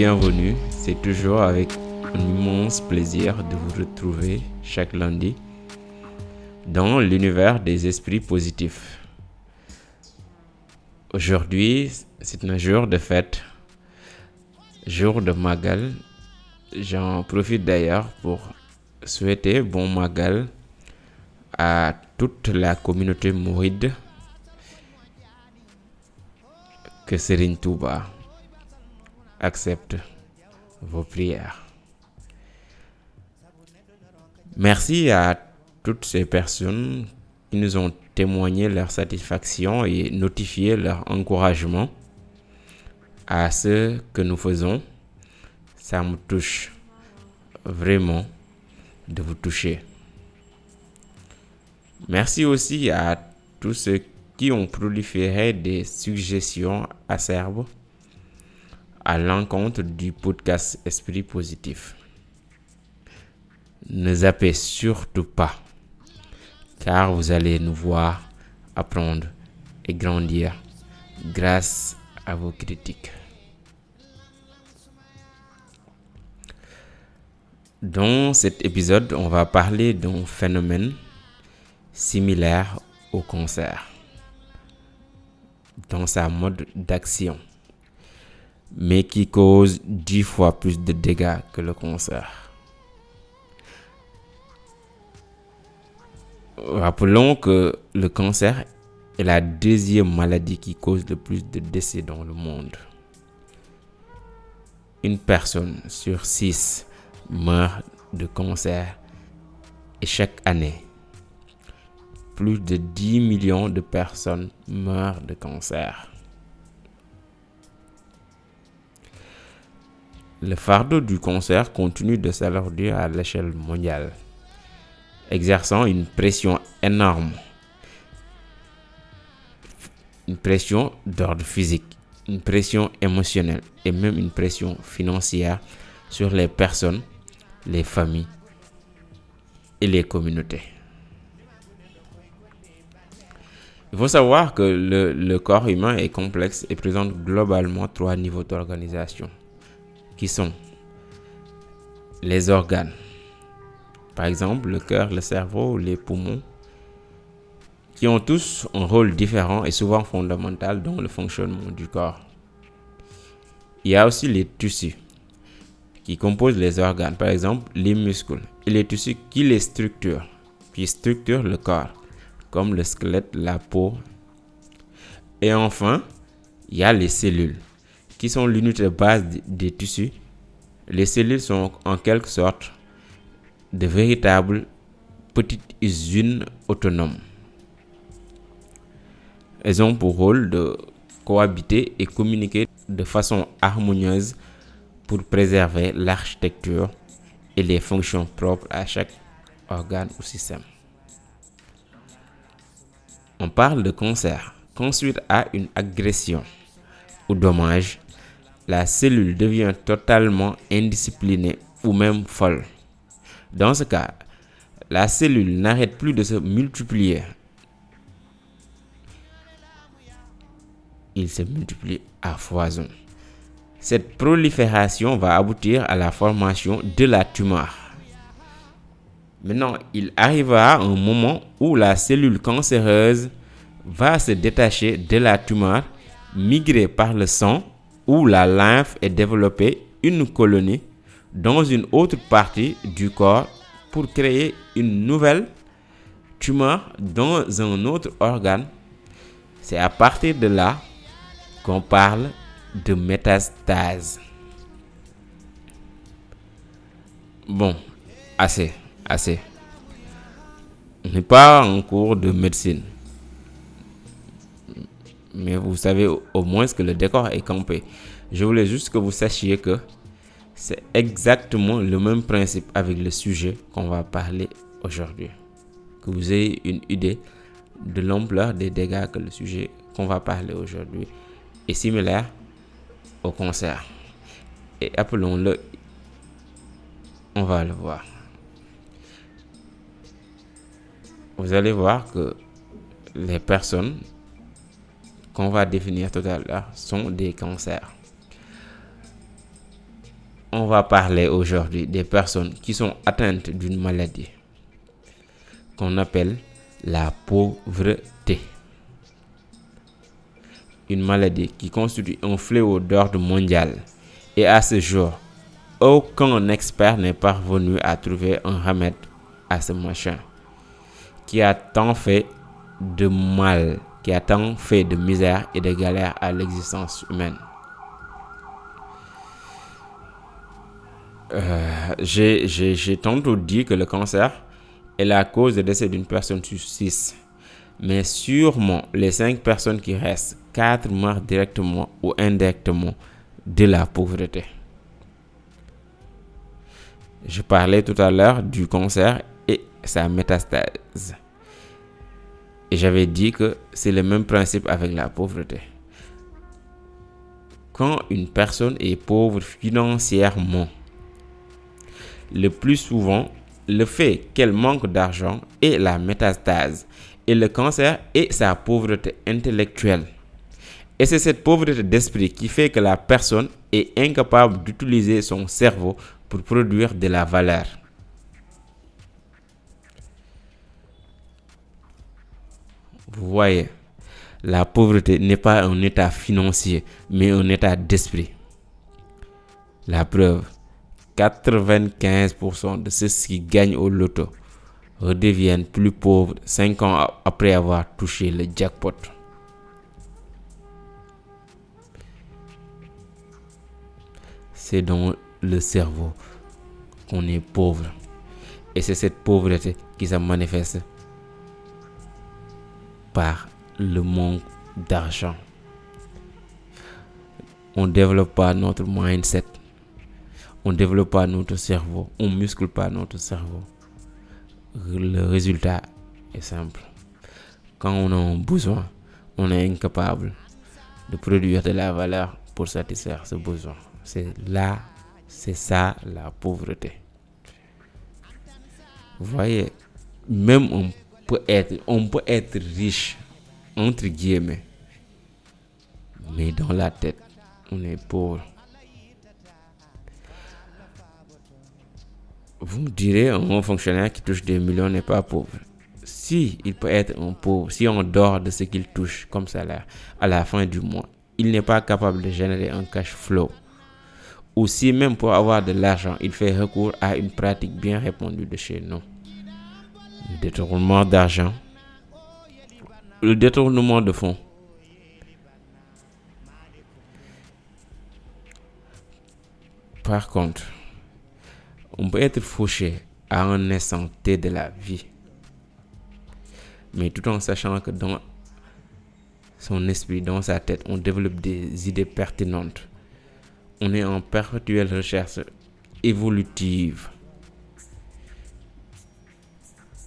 bienvenue. C'est toujours avec un immense plaisir de vous retrouver chaque lundi dans l'univers des esprits positifs. Aujourd'hui, c'est un jour de fête, jour de Magal. J'en profite d'ailleurs pour souhaiter bon Magal à toute la communauté mouride que Serine Touba accepte vos prières. Merci à toutes ces personnes qui nous ont témoigné leur satisfaction et notifié leur encouragement à ce que nous faisons. Ça me touche vraiment de vous toucher. Merci aussi à tous ceux qui ont proliféré des suggestions acerbes à l'encontre du podcast Esprit Positif. Ne zappez surtout pas, car vous allez nous voir apprendre et grandir grâce à vos critiques. Dans cet épisode, on va parler d'un phénomène similaire au cancer dans sa mode d'action mais qui cause dix fois plus de dégâts que le cancer. Rappelons que le cancer est la deuxième maladie qui cause le plus de décès dans le monde. Une personne sur six meurt de cancer et chaque année, plus de 10 millions de personnes meurent de cancer. Le fardeau du cancer continue de s'alourdir à l'échelle mondiale, exerçant une pression énorme. Une pression d'ordre physique, une pression émotionnelle et même une pression financière sur les personnes, les familles et les communautés. Il faut savoir que le, corps humain est complexe et présente globalement trois niveaux d'organisation qui sont les organes. Par exemple, le cœur, le cerveau, les poumons, qui ont tous un rôle différent et souvent fondamental dans le fonctionnement du corps. Il y a aussi les tissus qui composent les organes, par exemple les muscles et les tissus qui les structurent, qui structurent le corps, comme le squelette, la peau. Et enfin, il y a les cellules qui sont l'unité de base des tissus. Les cellules sont en quelque sorte de véritables petites usines autonomes. Elles ont pour rôle de cohabiter et communiquer de façon harmonieuse pour préserver l'architecture et les fonctions propres à chaque organe ou système. On parle de cancer qu'ensuite à une agression ou dommage la cellule devient totalement indisciplinée ou même folle. Dans ce cas, la cellule n'arrête plus de se multiplier. Il se multiplie à foison. Cette prolifération va aboutir à la formation de la tumeur. Maintenant, il arrivera un moment où la cellule cancéreuse va se détacher de la tumeur, migrer par le sang où la lymphe est développée une colonie dans une autre partie du corps pour créer une nouvelle tumeur dans un autre organe. C'est à partir de là qu'on parle de métastase. Bon, assez, assez. On n'est pas en cours de médecine. Mais vous savez au moins que le décor est campé. Je voulais juste que vous sachiez que c'est exactement le même principe avec le sujet qu'on va parler aujourd'hui. Que vous ayez une idée de l'ampleur des dégâts que le sujet qu'on va parler aujourd'hui est similaire au cancer. Et appelons-le, on va le voir. Vous allez voir que les personnes qu'on va définir tout à l'heure sont des cancers. On va parler aujourd'hui des personnes qui sont atteintes d'une maladie qu'on appelle la pauvreté. Une maladie qui constitue un fléau d'ordre mondial. Et à ce jour, aucun expert n'est parvenu à trouver un remède à ce machin qui a tant fait de mal, qui a tant fait de misère et de galère à l'existence humaine. Euh, j'ai tantôt dit que le cancer est la cause de décès d'une personne sur six. Mais sûrement, les cinq personnes qui restent, quatre meurent directement ou indirectement de la pauvreté. Je parlais tout à l'heure du cancer et sa métastase. Et j'avais dit que c'est le même principe avec la pauvreté. Quand une personne est pauvre financièrement, le plus souvent, le fait qu'elle manque d'argent est la métastase et le cancer est sa pauvreté intellectuelle. Et c'est cette pauvreté d'esprit qui fait que la personne est incapable d'utiliser son cerveau pour produire de la valeur. Vous voyez, la pauvreté n'est pas un état financier, mais un état d'esprit. La preuve, 95% de ceux qui gagnent au loto redeviennent plus pauvres 5 ans après avoir touché le jackpot. C'est dans le cerveau qu'on est pauvre. Et c'est cette pauvreté qui se manifeste par le manque d'argent. On ne développe pas notre mindset on développe pas notre cerveau, on muscle pas notre cerveau. Le résultat est simple. Quand on a un besoin, on est incapable de produire de la valeur pour satisfaire ce besoin. C'est là, c'est ça la pauvreté. Vous voyez, même on on peut être riche, entre guillemets, mais dans la tête, on est pauvre. vous me direz, un fonctionnaire qui touche des millions n'est pas pauvre. Si il peut être un pauvre, si on dort de ce qu'il touche comme salaire à la fin du mois, il n'est pas capable de générer un cash flow. Ou si même pour avoir de l'argent, il fait recours à une pratique bien répandue de chez nous. Le détournement d'argent. Le détournement de fonds. Par contre, on peut être fauché à un instant de la vie. Mais tout en sachant que dans son esprit, dans sa tête, on développe des idées pertinentes. On est en perpétuelle recherche évolutive.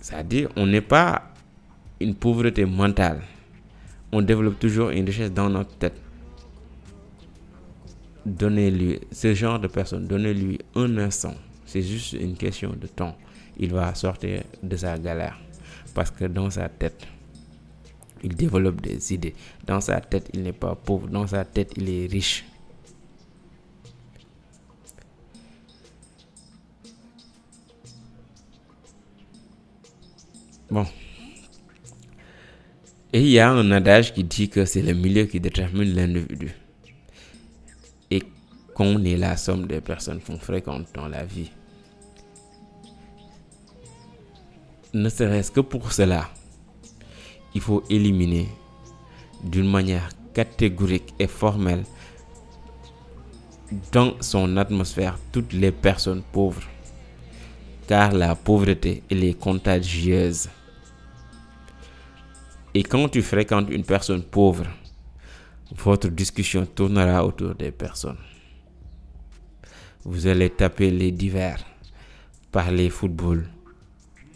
C'est-à-dire, on n'est pas une pauvreté mentale. On développe toujours une richesse dans notre tête. Donnez-lui, ce genre de personne, donnez-lui un instant c'est juste une question de temps. Il va sortir de sa galère. Parce que dans sa tête, il développe des idées. Dans sa tête, il n'est pas pauvre. Dans sa tête, il est riche. Bon. Et il y a un adage qui dit que c'est le milieu qui détermine l'individu. Et qu'on est la somme des personnes qu'on fréquente dans la vie. ne serait-ce que pour cela, il faut éliminer d'une manière catégorique et formelle dans son atmosphère toutes les personnes pauvres. Car la pauvreté, elle est contagieuse. Et quand tu fréquentes une personne pauvre, votre discussion tournera autour des personnes. Vous allez taper les divers, parler football,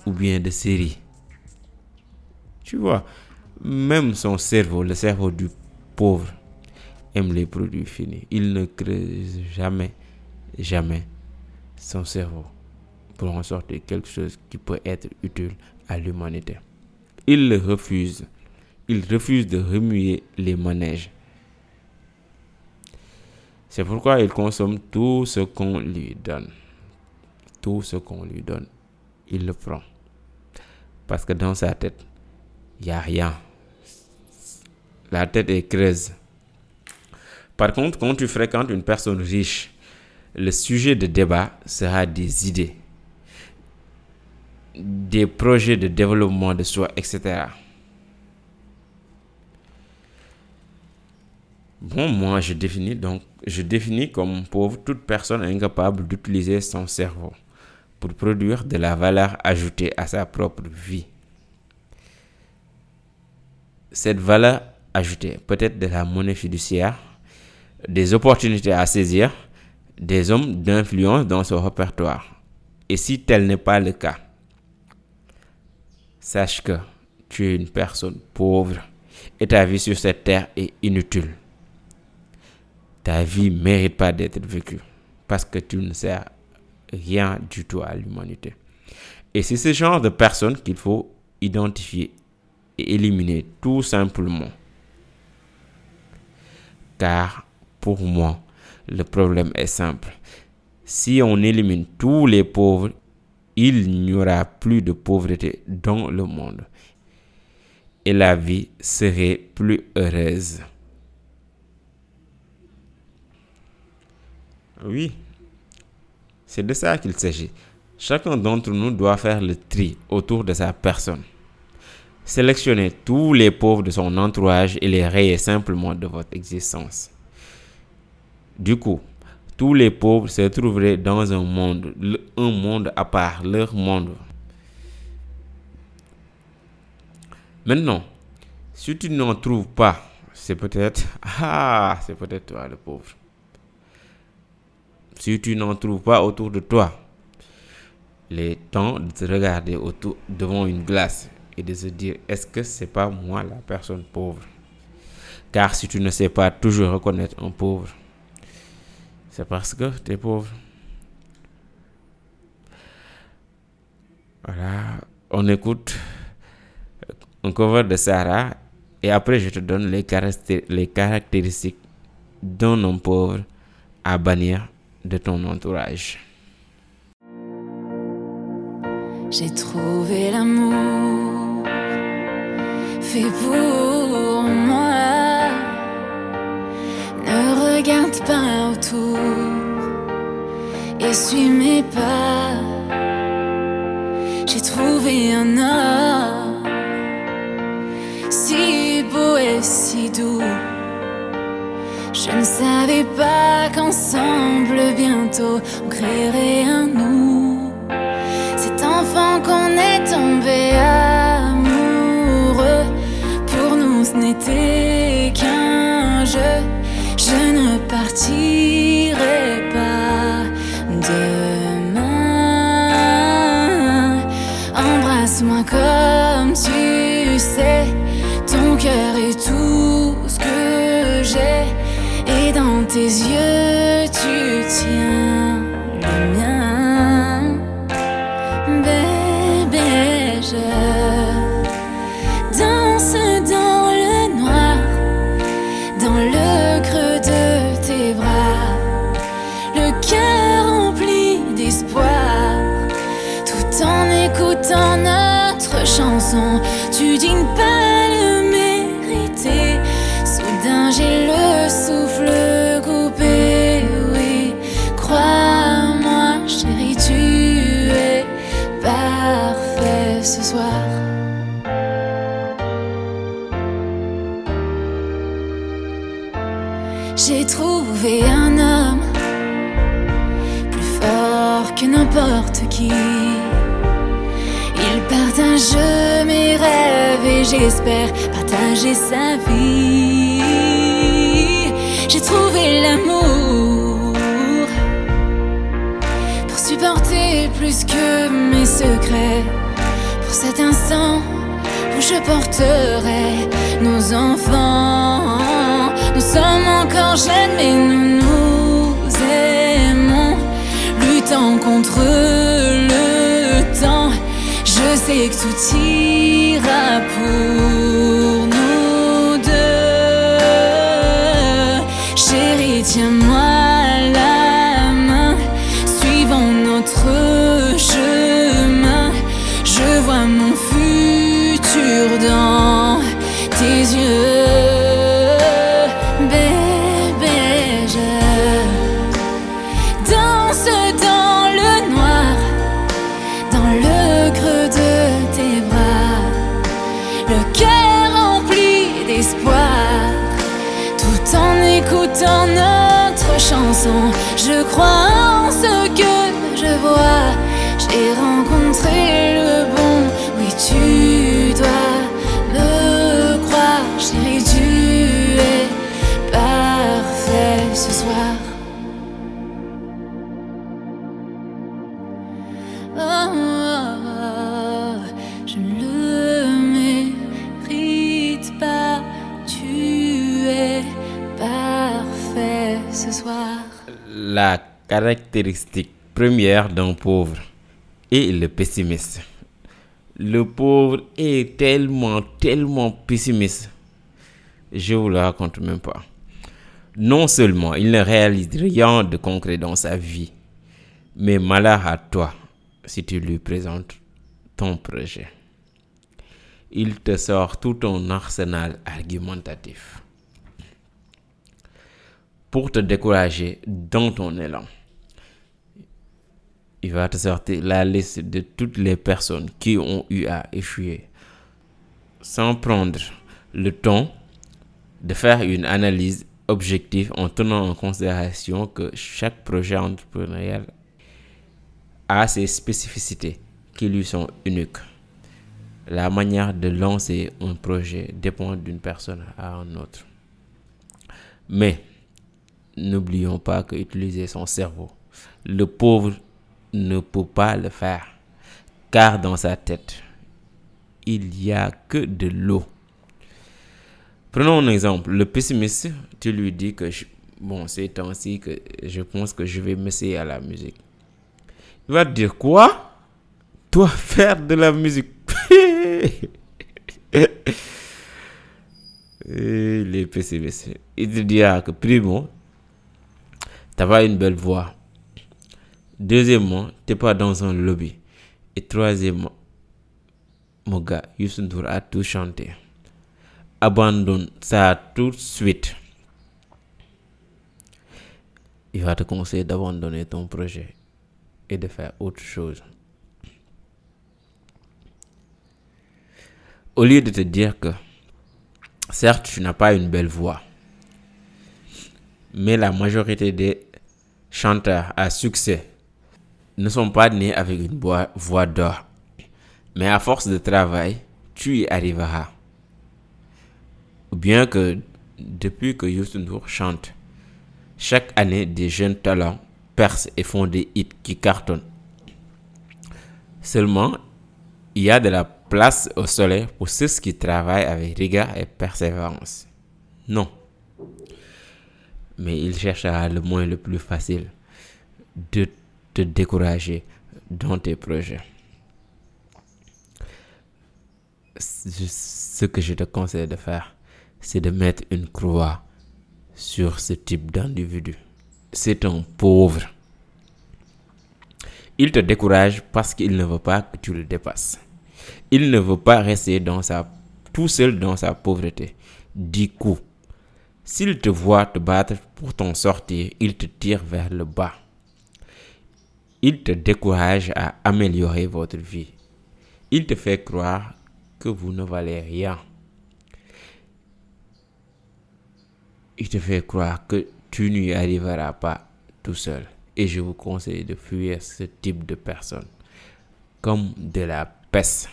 ou bien de séries. Tu vois, même son cerveau, le cerveau du pauvre, aime les produits finis. Il ne creuse jamais, jamais son cerveau pour en sortir quelque chose qui peut être utile à l'humanité. Il le refuse. Il refuse de remuer les manèges. C'est pourquoi il consomme tout ce qu'on lui donne. Tout ce qu'on lui donne, il le prend. Parce que dans sa tête, il n'y a rien. La tête est creuse. Par contre, quand tu fréquentes une personne riche, le sujet de débat sera des idées, des projets de développement de soi, etc. Bon, moi, je définis donc, je définis comme pauvre toute personne incapable d'utiliser son cerveau pour produire de la valeur ajoutée à sa propre vie. Cette valeur ajoutée peut être de la monnaie fiduciaire, des opportunités à saisir, des hommes d'influence dans son répertoire. Et si tel n'est pas le cas, sache que tu es une personne pauvre et ta vie sur cette terre est inutile. Ta vie ne mérite pas d'être vécue parce que tu ne sers rien du tout à l'humanité. Et c'est ce genre de personnes qu'il faut identifier et éliminer tout simplement. Car pour moi, le problème est simple. Si on élimine tous les pauvres, il n'y aura plus de pauvreté dans le monde. Et la vie serait plus heureuse. Oui, c'est de ça qu'il s'agit. Chacun d'entre nous doit faire le tri autour de sa personne. Sélectionnez tous les pauvres de son entourage et les rayer simplement de votre existence. Du coup, tous les pauvres se trouveraient dans un monde, un monde à part, leur monde. Maintenant, si tu n'en trouves pas, c'est peut-être, ah, c'est peut-être toi le pauvre. Si tu n'en trouves pas autour de toi, les temps de te regarder autour, devant une glace et de se dire, est-ce que c'est pas moi la personne pauvre? Car si tu ne sais pas toujours reconnaître un pauvre, c'est parce que tu es pauvre. Voilà, on écoute un cover de Sarah et après je te donne les, les caractéristiques d'un homme pauvre à bannir de ton entourage. J'ai trouvé l'amour fait pour regarde pas autour et suis mes pas. J'ai trouvé un homme si beau et si doux. Je ne savais pas qu'ensemble bientôt on créerait un nous. Notre j'espère partager sa vie. J'ai trouvé l'amour pour supporter plus que mes secrets. pour cet instant où je porterai nos enfants. Nous sommes encore jeunes, mais nous nous aimons, luttant contre. Je sais que tout ira pour Je crois en ce que je vois. J'ai rencontré La caractéristique première d'un pauvre est le pessimiste. Le pauvre est tellement, tellement pessimiste. Je vous le raconte même pas. Non seulement il ne réalise rien de concret dans sa vie, mais malheur à toi si tu lui présentes ton projet. Il te sort tout ton arsenal argumentatif pour te décourager dans ton élan. Il va te sortir la liste de toutes les personnes qui ont eu à échouer sans prendre le temps de faire une analyse objective en tenant en considération que chaque projet entrepreneurial a ses spécificités qui lui sont uniques. La manière de lancer un projet dépend d'une personne à une autre. Mais n'oublions pas que utiliser son cerveau, le pauvre ne peut pas le faire, car dans sa tête, il n'y a que de l'eau. Prenons un exemple. Le pessimiste, tu lui dis que, je- bon, c'est temps-ci que je pense que je vais m'essayer à la musique. Il va te dire quoi? Toi, faire de la musique. Et les pessimistes. Il te dira que, primo, t'as pas une belle voix. Deuxièmement, t'es pas dans un lobby. Et troisièmement, mon gars, Youssou N'Dour a tout chanté. Abandonne ça tout de suite. Il va te conseiller d'abandonner ton projet et de faire autre chose. Au lieu de te dire que, certes, tu n'as pas une belle voix, mais la majorité des chanteurs à succès ne sont pas nés avec une voix, d'or. Mais à force de travail, tu y arriveras. Ou bien que depuis que Youssou N'Dour chante, chaque année des jeunes talents percent et font des hits qui cartonnent. Seulement, il y a de la place au soleil pour ceux qui travaillent avec rigueur et persévérance. Non. Mais il cherchera le moyen le plus facile de te décourager dans tes projets. Ce que je te conseille de faire, c'est de mettre une croix sur ce type d'individu. C'est un pauvre. Il te décourage parce qu'il ne veut pas que tu le dépasses. Il ne veut pas rester dans sa, tout seul dans sa pauvreté. Du coup, s'il te voit te battre pour t'en sortir, il te tire vers le bas. Il te décourage à améliorer votre vie. Il te fait croire que vous ne valez rien. Il te fait croire que tu n'y arriveras pas tout seul. Et je vous conseille de fuir ce type de personnes comme de la peste.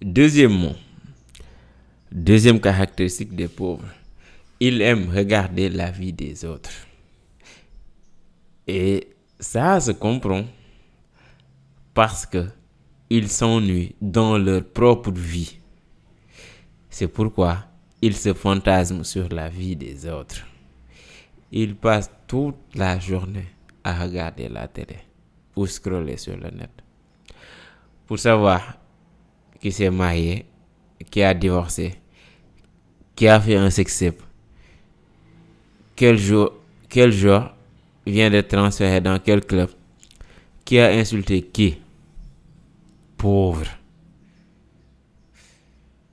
Deuxièmement, deuxième caractéristique des pauvres, ils aiment regarder la vie des autres. Et ça se comprend parce que ils s'ennuient dans leur propre vie. C'est pourquoi ils se fantasment sur la vie des autres. Ils passent toute la journée à regarder la télé ou scroller sur le net. Pour savoir qui s'est marié, qui a divorcé, qui a fait un sex quel jour, quel jour vient d'être transféré dans quel club, qui a insulté qui? Pauvre.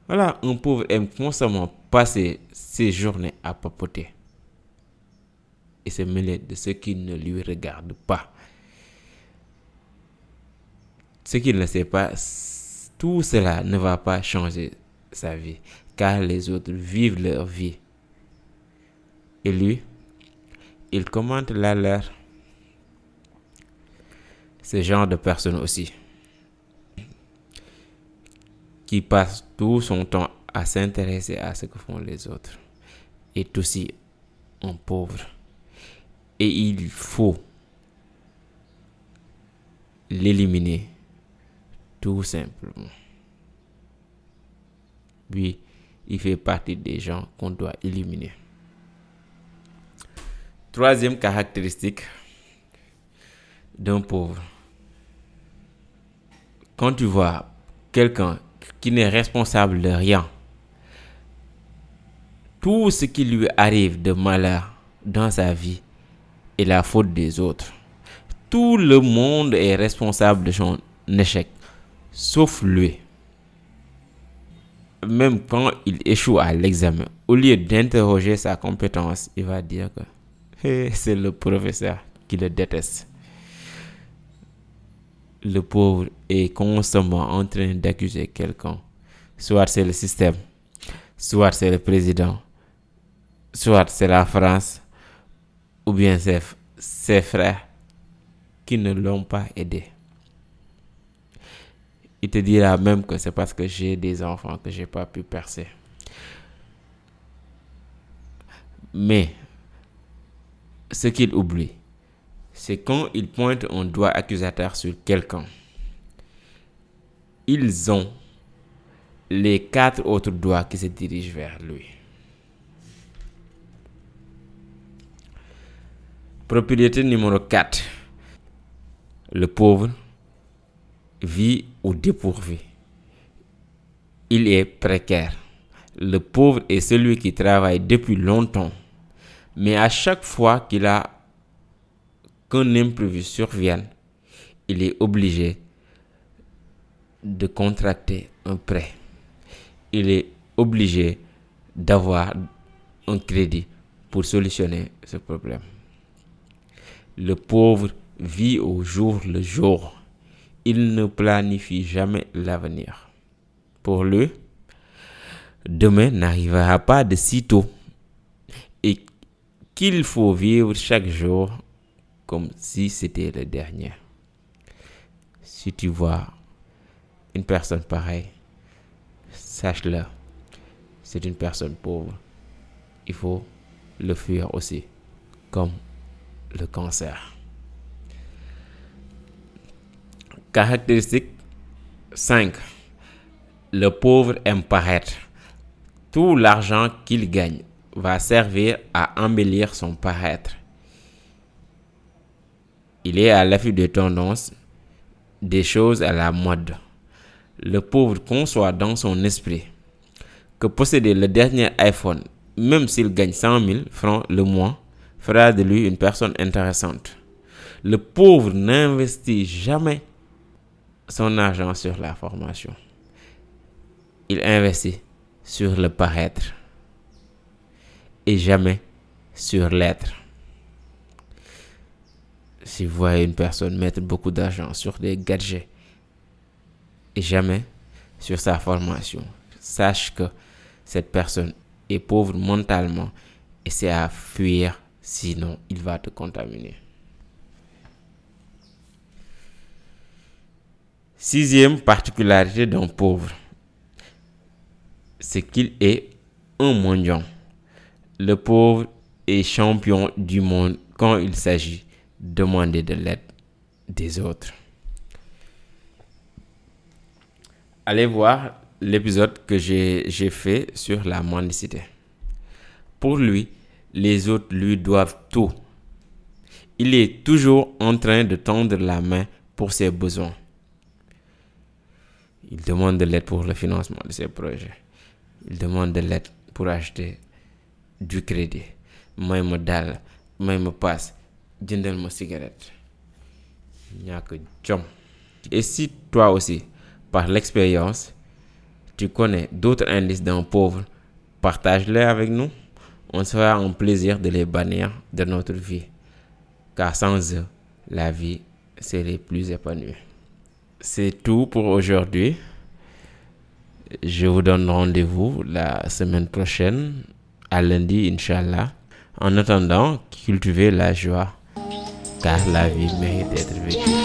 Voilà, un pauvre aime constamment passer ses journées à papoter et se mêler de ce qui ne lui regarde pas. Ce qu'il ne sait pas, tout cela ne va pas changer sa vie, car les autres vivent leur vie. Et lui, il commente la leur. Ce genre de personne aussi, qui passe tout son temps à s'intéresser à ce que font les autres, est aussi un pauvre. Et il faut l'éliminer tout simplement. Lui, il fait partie des gens qu'on doit éliminer. Troisième caractéristique d'un pauvre. Quand tu vois quelqu'un qui n'est responsable de rien, tout ce qui lui arrive de malheur dans sa vie est la faute des autres. Tout le monde est responsable de son échec, sauf lui. Même quand il échoue à l'examen, au lieu d'interroger sa compétence, il va dire que c'est le professeur qui le déteste. Le pauvre est constamment en train d'accuser quelqu'un. Soit c'est le système, soit c'est le président, soit c'est la France, ou bien ses frères qui ne l'ont pas aidé. Il te dira même que c'est parce que j'ai des enfants que j'ai pas pu percer. Mais ce qu'il oublie, c'est quand il pointe un doigt accusateur sur quelqu'un, ils ont les quatre autres doigts qui se dirigent vers lui. Propriété numéro 4. Le pauvre vit au dépourvu. Il est précaire. Le pauvre est celui qui travaille depuis longtemps mais à chaque fois qu'il a qu'un imprévu survienne, il est obligé de contracter un prêt. Il est obligé d'avoir un crédit pour solutionner ce problème. Le pauvre vit au jour le jour. Il ne planifie jamais l'avenir. Pour lui, demain n'arrivera pas de sitôt. Et qu'il faut vivre chaque jour comme si c'était le dernier. Si tu vois une personne pareille, sache-le, c'est une personne pauvre. Il faut le fuir aussi, comme le cancer. Caractéristique 5. Le pauvre aime paraître. Tout l'argent qu'il gagne va servir à embellir son paraître. Il est à l'affût des tendances, des choses à la mode. Le pauvre conçoit dans son esprit que posséder le dernier iPhone, même s'il gagne 100 000 francs le mois, fera de lui une personne intéressante. Le pauvre n'investit jamais son argent sur la formation. Il investit sur le paraître et jamais sur l'être. Si vous voyez une personne mettre beaucoup d'argent sur des gadgets et jamais sur sa formation, sache que cette personne est pauvre mentalement et c'est à fuir, sinon il va te contaminer. Sixième particularité d'un pauvre, c'est qu'il est un mendiant. Le pauvre est champion du monde quand il s'agit de demander de l'aide des autres. allez voir l'épisode que j'ai fait sur la mendicité. Pour lui, les autres lui doivent tout. Il est toujours en train de tendre la main pour ses besoins. Il demande de l'aide pour le financement de ses projets. Il demande de l'aide pour acheter du crédit. may ma dàll may ma passe jëndal ma cigarette. Ñàkk jom. Et si toi aussi par l'expérience tu connais d'autres indices d'un pauvre partage-les avec nous. On sera un plaisir de les bannir de notre vie. Car sans eux la vie serait plus épanouie c'est tout pour aujourd'hui. Je vous donne rendez-vous la semaine prochaine. À lundi Inch'Allah. En attendant cultivez la joie car la vie mérite d'être vécue